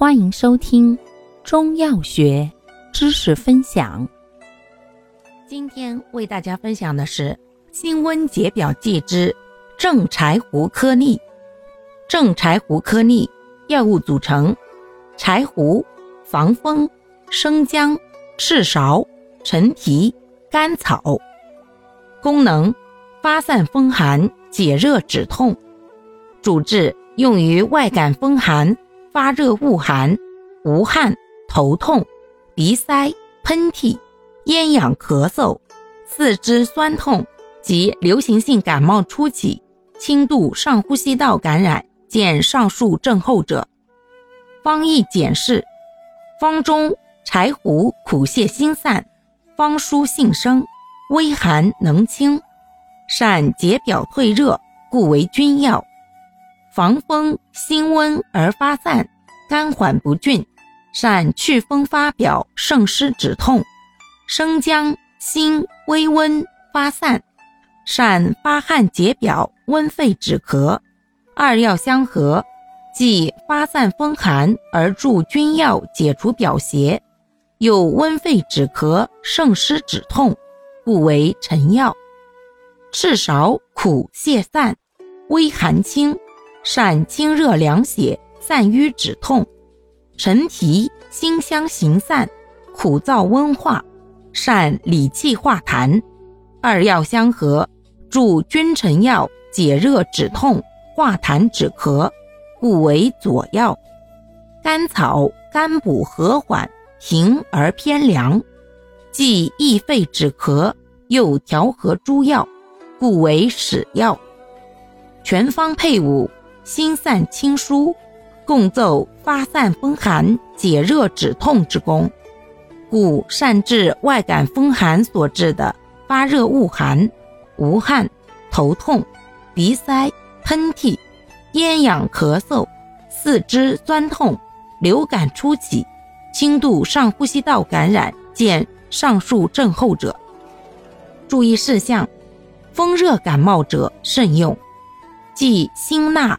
欢迎收听中药学知识分享。今天为大家分享的是辛温解表剂之正柴胡颗粒。正柴胡颗粒药物组成：柴胡、防风、生姜、赤芍、陈皮、甘草。功能：发散风寒，解热止痛。主治：用于外感风寒。发热恶寒、无汗、头痛、鼻塞、喷嚏、咽痒、咳嗽、四肢酸痛及流行性感冒初期、轻度上呼吸道感染，见上述症候者。方义简释：方中柴胡苦泻心散，方疏性生，微寒能清，善解表退热，故为君药。防风辛温而发散，甘缓不峻，善祛风发表，胜湿止痛。生姜辛微温发散，善发汗解表，温肺止咳。二药相合，既发散风寒而助君药解除表邪，又温肺止咳，胜湿止痛，故为臣药。赤芍苦泻散，微寒清。善清热凉血，散瘀止痛；陈皮辛香行散，苦燥温化，善理气化痰。二药相合，助君臣药，解热止痛，化痰止咳，故为佐药。甘草甘补和缓，平而偏凉，既益肺止咳，又调和诸药，故为使药。全方配伍。心散清疏，共奏发散风寒、解热止痛之功，故善治外感风寒所致的发热恶寒、无汗、头痛、鼻塞、喷嚏、咽痒、咳嗽、四肢酸痛、流感初起、轻度上呼吸道感染，见上述症候者。注意事项：风热感冒者慎用，忌辛辣。